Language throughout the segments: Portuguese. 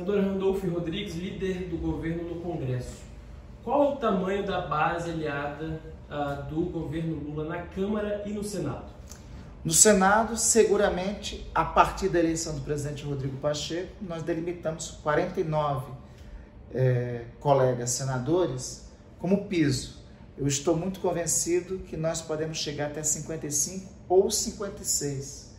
Senador Randolfo Rodrigues, líder do governo no Congresso. Qual é o tamanho da base aliada uh, do governo Lula na Câmara e no Senado? No Senado, seguramente, a partir da eleição do presidente Rodrigo Pacheco, nós delimitamos 49 é, colegas senadores como piso. Eu estou muito convencido que nós podemos chegar até 55 ou 56.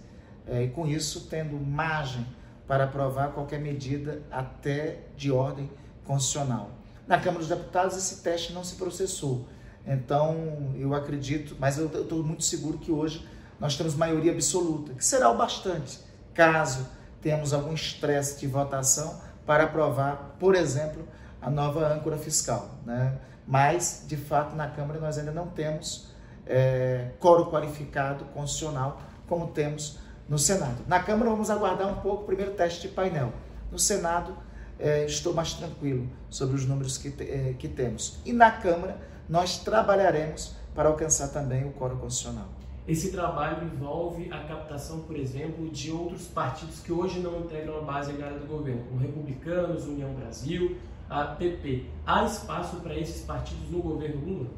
É, e com isso, tendo margem para aprovar qualquer medida até de ordem constitucional. Na Câmara dos Deputados, esse teste não se processou. Então, eu acredito, mas eu estou muito seguro que hoje nós temos maioria absoluta, que será o bastante, caso tenhamos algum estresse de votação para aprovar, por exemplo, a nova âncora fiscal. Né? Mas, de fato, na Câmara nós ainda não temos é, coro qualificado constitucional como temos no Senado. Na Câmara, vamos aguardar um pouco o primeiro teste de painel. No Senado, é, estou mais tranquilo sobre os números que, é, que temos. E na Câmara, nós trabalharemos para alcançar também o coro constitucional. Esse trabalho envolve a captação, por exemplo, de outros partidos que hoje não integram a base aliada do governo, como Republicanos, União Brasil, a PP. Há espaço para esses partidos no governo Lula?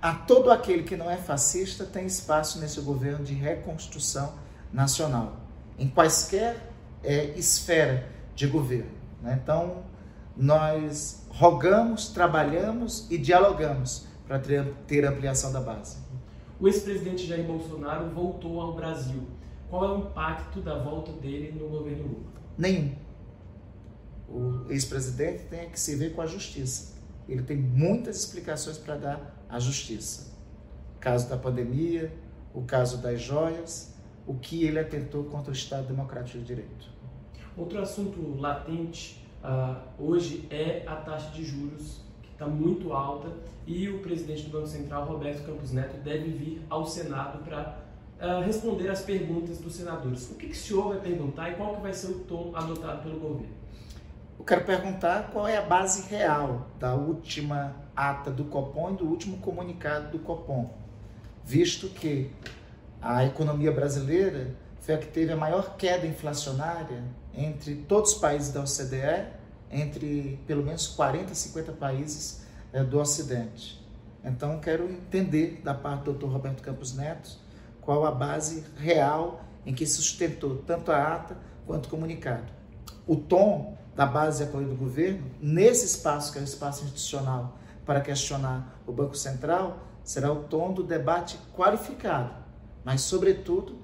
A todo aquele que não é fascista tem espaço nesse governo de reconstrução nacional, em quaisquer é, esfera de governo. Né? Então, nós rogamos, trabalhamos e dialogamos para ter, ter ampliação da base. O ex-presidente Jair Bolsonaro voltou ao Brasil. Qual é o impacto da volta dele no governo Lula? Nenhum. O ex-presidente tem que se ver com a justiça. Ele tem muitas explicações para dar à justiça. O caso da pandemia, o caso das joias, o que ele atentou contra o Estado Democrático de Direito. Outro assunto latente uh, hoje é a taxa de juros, que está muito alta, e o presidente do Banco Central, Roberto Campos Neto, deve vir ao Senado para uh, responder às perguntas dos senadores. O que, que o senhor vai perguntar e qual que vai ser o tom adotado pelo governo? Eu quero perguntar qual é a base real da última ata do Copom e do último comunicado do Copom, visto que a economia brasileira foi a que teve a maior queda inflacionária entre todos os países da OCDE, entre pelo menos 40, 50 países é, do Ocidente. Então, quero entender da parte do Dr. Roberto Campos Neto qual a base real em que sustentou tanto a ata quanto o comunicado. O tom da base de apoio do governo, nesse espaço que é o espaço institucional para questionar o Banco Central, será o tom do debate qualificado mas, sobretudo,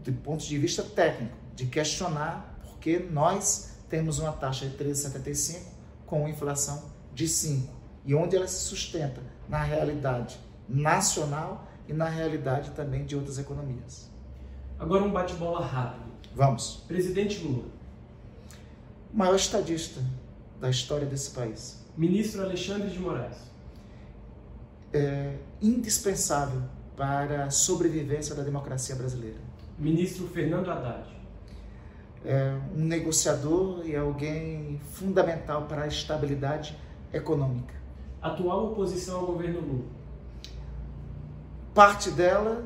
do ponto de vista técnico, de questionar porque nós temos uma taxa de 13,75 com inflação de 5 e onde ela se sustenta na realidade nacional e na realidade também de outras economias. Agora um bate-bola rápido. Vamos. Presidente Lula. O maior estadista da história desse país. Ministro Alexandre de Moraes. É indispensável para a sobrevivência da democracia brasileira. Ministro Fernando Haddad. É um negociador e alguém fundamental para a estabilidade econômica. Atual oposição ao governo Lula. Parte dela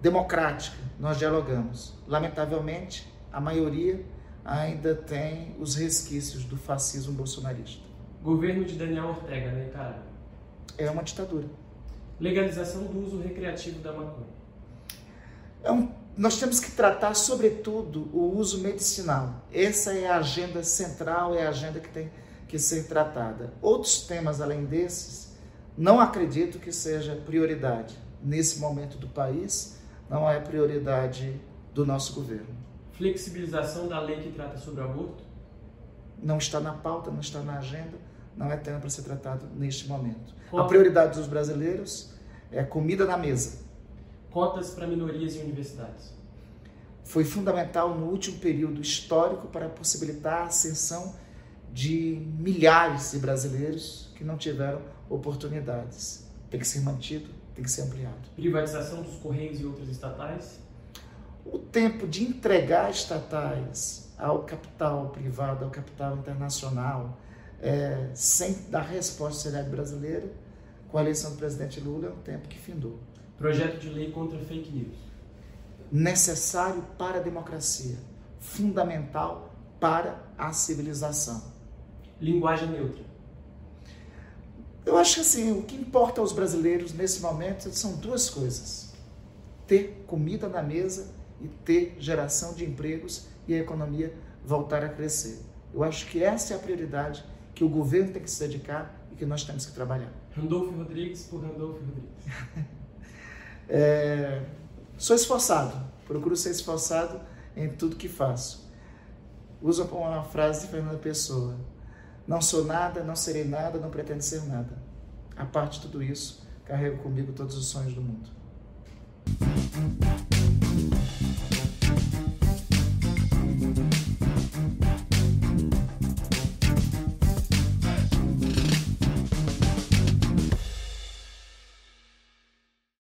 democrática, nós dialogamos. Lamentavelmente, a maioria ainda tem os resquícios do fascismo bolsonarista. Governo de Daniel Ortega, né, cara? É uma ditadura legalização do uso recreativo da maconha? É um, nós temos que tratar, sobretudo, o uso medicinal. Essa é a agenda central, é a agenda que tem que ser tratada. Outros temas além desses, não acredito que seja prioridade nesse momento do país, não é prioridade do nosso governo. Flexibilização da lei que trata sobre aborto? Não está na pauta, não está na agenda, não é tema para ser tratado neste momento. A prioridade dos brasileiros é comida na mesa. Cotas para minorias e universidades. Foi fundamental no último período histórico para possibilitar a ascensão de milhares de brasileiros que não tiveram oportunidades. Tem que ser mantido, tem que ser ampliado. Privatização dos Correios e outras estatais? O tempo de entregar estatais ao capital privado, ao capital internacional, é, sem dar resposta à sociedade brasileira, com a eleição do presidente Lula, é um tempo que findou. Projeto de lei contra fake news. Necessário para a democracia, fundamental para a civilização. Linguagem neutra. Eu acho que assim, o que importa aos brasileiros nesse momento são duas coisas: ter comida na mesa e ter geração de empregos e a economia voltar a crescer. Eu acho que essa é a prioridade que o governo tem que se dedicar e que nós temos que trabalhar. Randolfo Rodrigues por Randolfo Rodrigues. é, sou esforçado, procuro ser esforçado em tudo que faço. Uso uma frase de Fernanda Pessoa: Não sou nada, não serei nada, não pretendo ser nada. A parte de tudo isso, carrego comigo todos os sonhos do mundo.